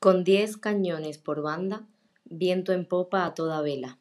con diez cañones por banda viento en popa a toda vela.